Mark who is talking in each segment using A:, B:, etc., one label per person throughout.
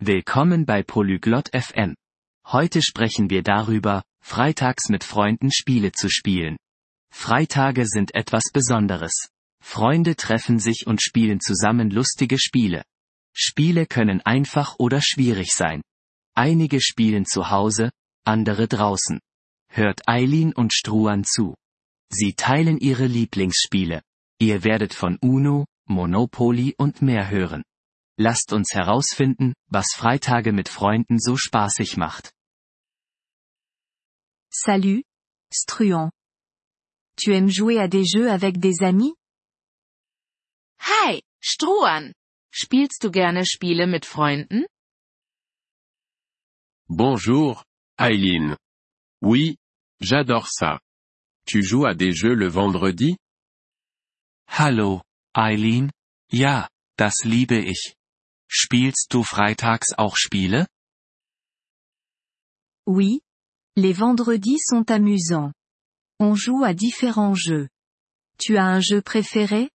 A: Willkommen bei Polyglot FM. Heute sprechen wir darüber, freitags mit Freunden Spiele zu spielen. Freitage sind etwas Besonderes. Freunde treffen sich und spielen zusammen lustige Spiele. Spiele können einfach oder schwierig sein. Einige spielen zu Hause, andere draußen. Hört Eileen und Struan zu. Sie teilen ihre Lieblingsspiele. Ihr werdet von Uno, Monopoly und mehr hören. Lasst uns herausfinden, was Freitage mit Freunden so spaßig macht.
B: Salut, Struan. Tu aimes jouer à des jeux avec des amis?
C: Hi, Struan. Spielst du gerne Spiele mit Freunden?
D: Bonjour, Eileen. Oui, j'adore ça. Tu joues à des jeux le vendredi?
A: Hallo, Eileen. Ja, das liebe ich. Spielst du freitags auch Spiele?
B: Oui. Les vendredis sont amusants. On joue à différents jeux. Tu as un jeu préféré?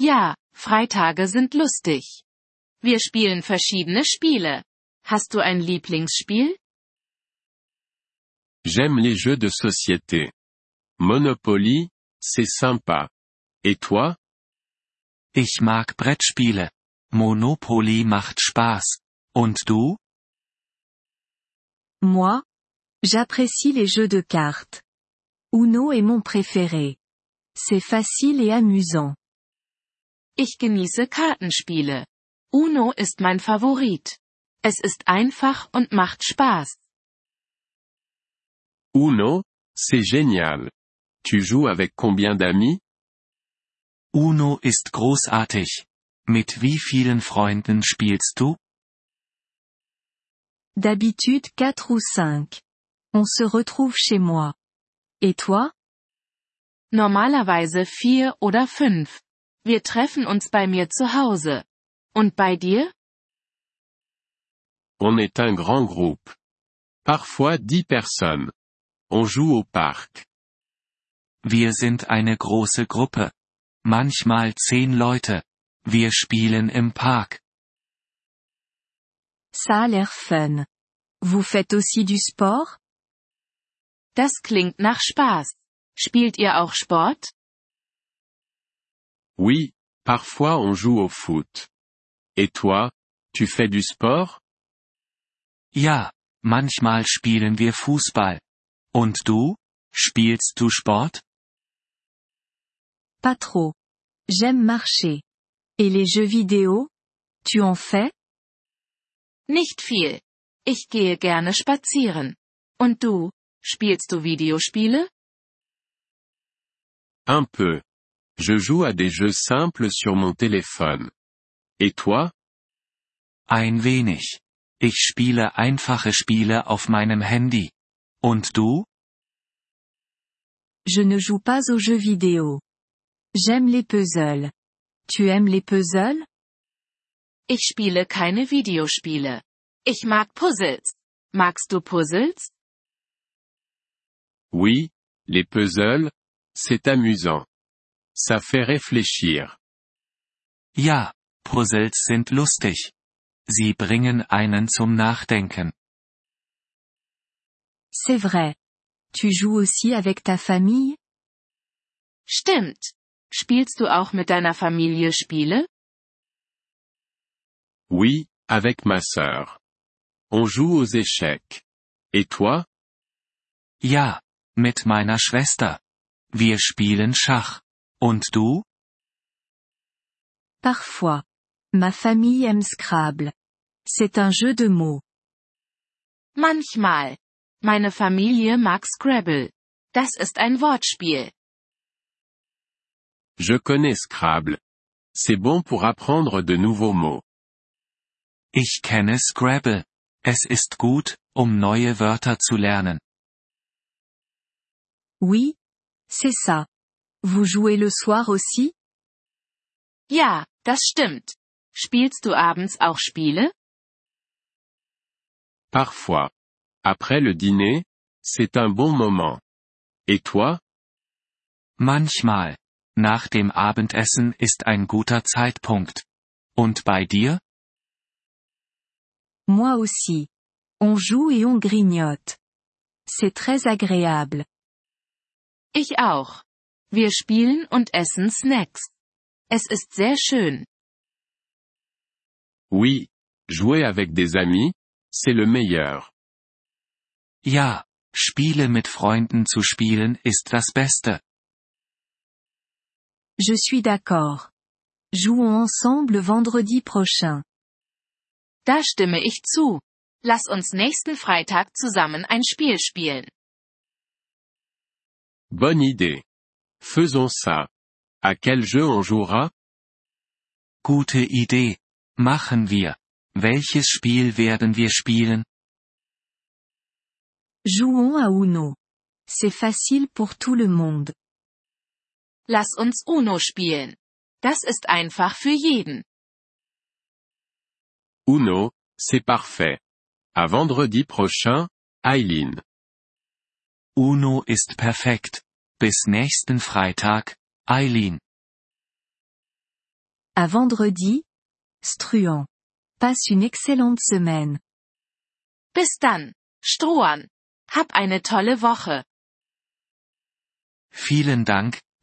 C: Ja, Freitage sind lustig. Wir spielen verschiedene Spiele. Hast du ein Lieblingsspiel?
D: J'aime les jeux de société. Monopoly, c'est sympa. Et toi?
A: Ich mag Brettspiele. Monopoly macht Spaß. Und du?
B: Moi? J'apprécie les jeux de cartes. Uno est mon préféré. C'est facile et amusant.
C: Ich genieße Kartenspiele. Uno ist mein Favorit. Es ist einfach und macht Spaß.
D: Uno, c'est génial. Tu joues avec combien d'amis?
A: Uno ist großartig. Mit wie vielen Freunden spielst du?
B: D'habitude 4 ou 5. On se retrouve chez moi. Et toi?
C: Normalerweise vier oder fünf. Wir treffen uns bei mir zu Hause. Und bei dir?
D: On est un grand groupe. Parfois dix personnes. On joue au parc.
A: Wir sind eine große Gruppe. Manchmal zehn Leute. Wir spielen im Park.
B: Ça a l'air fun. Vous faites aussi du sport?
C: Das klingt nach Spaß. Spielt ihr auch Sport?
D: Oui, parfois on joue au foot. Et toi, tu fais du sport?
A: Ja, manchmal spielen wir Fußball. Und du? Spielst du Sport?
B: Pas trop. J'aime marcher. Et les jeux vidéo? Tu en fais?
C: Nicht viel. Ich gehe gerne spazieren. Und du, spielst du Videospiele?
D: Un peu. Je joue à des jeux simples sur mon téléphone. Et toi?
A: Ein wenig. Ich spiele einfache Spiele auf meinem Handy. Und du?
B: Je ne joue pas aux jeux vidéo. J'aime les puzzles. Tu aimes les puzzles?
C: Ich spiele keine Videospiele. Ich mag Puzzles. Magst du Puzzles?
D: Oui, les puzzles, c'est amusant. Ça fait réfléchir.
A: Ja, Puzzles sind lustig. Sie bringen einen zum Nachdenken.
B: C'est vrai. Tu joues aussi avec ta famille?
C: Stimmt. Spielst du auch mit deiner Familie Spiele?
D: Oui, avec ma sœur. On joue aux échecs. Et toi?
A: Ja, mit meiner Schwester. Wir spielen Schach. Und du?
B: Parfois. Ma famille aime Scrabble. C'est un jeu de mots.
C: Manchmal. Meine Familie mag Scrabble. Das ist ein Wortspiel.
D: Je connais Scrabble. C'est bon pour apprendre de nouveaux mots.
A: Ich kenne Scrabble. Es ist gut, um neue Wörter zu lernen.
B: Oui. C'est ça. Vous jouez le soir aussi?
C: Ja, das stimmt. Spielst du abends auch Spiele?
D: Parfois. Après le dîner, c'est un bon moment. Et toi?
A: Manchmal. Nach dem Abendessen ist ein guter Zeitpunkt. Und bei dir?
B: Moi aussi. On joue et on grignote. C'est très agréable.
C: Ich auch. Wir spielen und essen Snacks. Es ist sehr schön.
D: Oui. Jouer avec des amis, c'est le meilleur.
A: Ja, Spiele mit Freunden zu spielen ist das Beste.
B: Je suis d'accord. Jouons ensemble vendredi prochain.
C: Da stimme ich zu. Lass uns nächsten Freitag zusammen ein Spiel spielen.
D: Bonne idée. Faisons ça. À quel jeu on jouera?
A: Gute Idee. Machen wir. Welches Spiel werden wir spielen?
B: Jouons à Uno. C'est facile pour tout le monde.
C: Lass uns Uno spielen. Das ist einfach für jeden.
D: Uno, c'est parfait. À vendredi prochain, Eileen.
A: Uno ist perfekt. Bis nächsten Freitag, Eileen.
B: À vendredi. Struan. Passe une excellente semaine.
C: Bis dann, Strohan. Hab eine tolle Woche.
A: Vielen Dank,